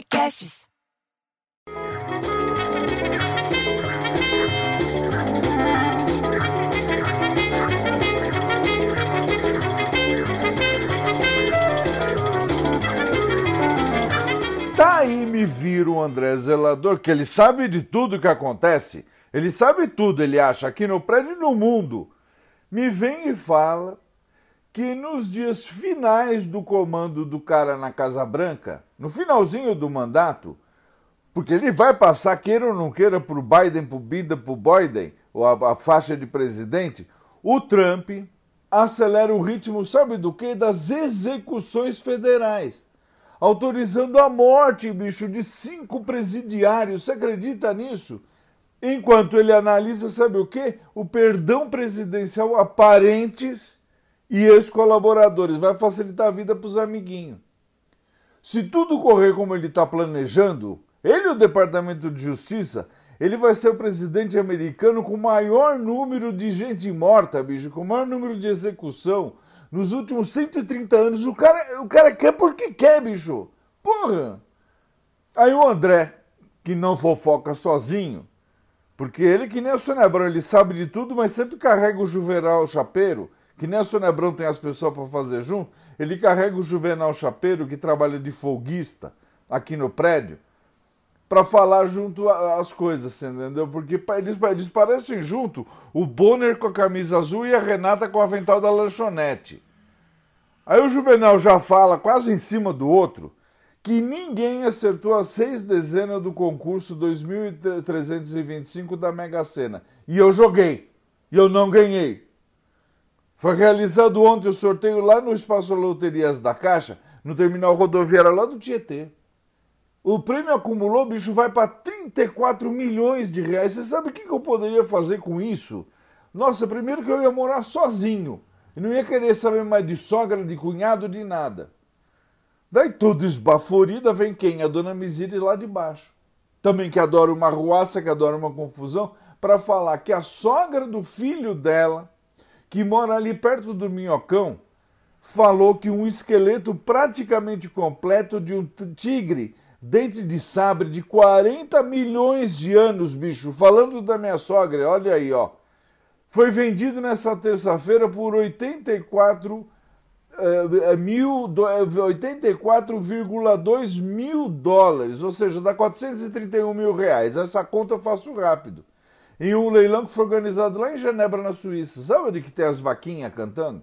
Podcasts. Daí me vira o André Zelador, que ele sabe de tudo que acontece. Ele sabe tudo, ele acha, aqui no prédio e no mundo. Me vem e fala que nos dias finais do comando do cara na Casa Branca, no finalzinho do mandato, porque ele vai passar, queira ou não queira, para o Biden, para o Bida, para o Biden, ou a, a faixa de presidente, o Trump acelera o ritmo, sabe do que? Das execuções federais autorizando a morte, bicho, de cinco presidiários. Você acredita nisso? Enquanto ele analisa, sabe o que? O perdão presidencial a parentes e ex-colaboradores. Vai facilitar a vida para os amiguinhos. Se tudo correr como ele está planejando, ele e o Departamento de Justiça, ele vai ser o presidente americano com o maior número de gente morta, bicho, com o maior número de execução nos últimos 130 anos. O cara, o cara quer porque quer, bicho. Porra! Aí o André, que não fofoca sozinho, porque ele que nem o Sonebrão, ele sabe de tudo, mas sempre carrega o Juvenal Chapeiro, que nem o Sonebrão tem as pessoas para fazer junto, ele carrega o Juvenal Chapeiro, que trabalha de folguista aqui no prédio, para falar junto as coisas, entendeu? Porque eles, eles parecem junto o Bonner com a camisa azul e a Renata com o avental da lanchonete. Aí o Juvenal já fala, quase em cima do outro, que ninguém acertou as seis dezenas do concurso 2325 da Mega Sena. E eu joguei. E eu não ganhei. Foi realizado ontem o sorteio lá no Espaço Loterias da Caixa, no terminal rodoviário lá do Tietê. O prêmio acumulou, bicho, vai para 34 milhões de reais. Você sabe o que eu poderia fazer com isso? Nossa, primeiro que eu ia morar sozinho. E não ia querer saber mais de sogra, de cunhado, de nada. Daí tudo esbaforida vem quem? A dona Misiri lá de baixo. Também que adora uma ruaça, que adora uma confusão, para falar que a sogra do filho dela, que mora ali perto do Minhocão, falou que um esqueleto praticamente completo de um tigre dente de sabre de 40 milhões de anos, bicho. Falando da minha sogra, olha aí, ó. Foi vendido nessa terça-feira por 84 eh, mil, 84,2 eh, mil dólares, ou seja, dá 431 mil reais. Essa conta eu faço rápido. Em um leilão que foi organizado lá em Genebra, na Suíça. Sabe onde que tem as vaquinhas cantando?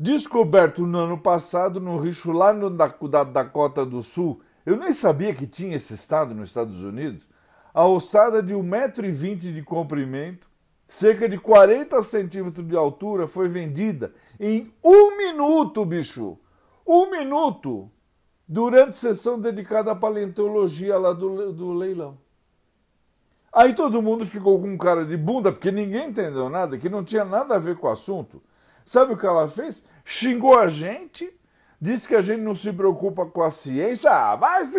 Descoberto no ano passado, no richo lá no, da, da Dakota do Sul, eu nem sabia que tinha esse estado nos Estados Unidos. A ossada de 1,20m de comprimento, cerca de 40 centímetros de altura, foi vendida em um minuto, bicho! Um minuto! Durante sessão dedicada à paleontologia lá do, do leilão. Aí todo mundo ficou com cara de bunda, porque ninguém entendeu nada, que não tinha nada a ver com o assunto. Sabe o que ela fez? Xingou a gente diz que a gente não se preocupa com a ciência. Ah, mas.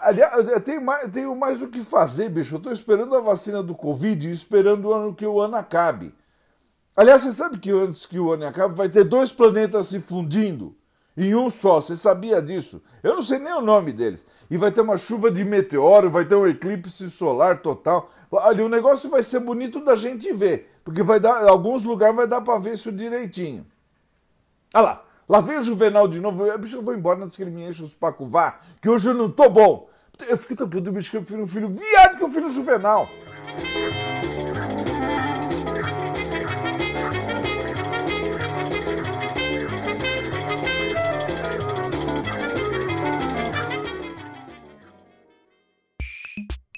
Aliás, eu mais, tenho mais o que fazer, bicho. Eu estou esperando a vacina do Covid e esperando o ano que o ano acabe. Aliás, você sabe que antes que o ano acabe vai ter dois planetas se fundindo em um só. Você sabia disso? Eu não sei nem o nome deles. E vai ter uma chuva de meteoro, vai ter um eclipse solar total. Olha, o negócio vai ser bonito da gente ver, porque vai dar, alguns lugares vai dar para ver isso direitinho. Olha lá. Lá vem o Juvenal de novo. Eu, bicho, eu vou embora antes que ele me enche os pacuvá, que hoje eu não tô bom. Eu fico tão puto, bicho, que eu filho um filho viado que eu filho Juvenal.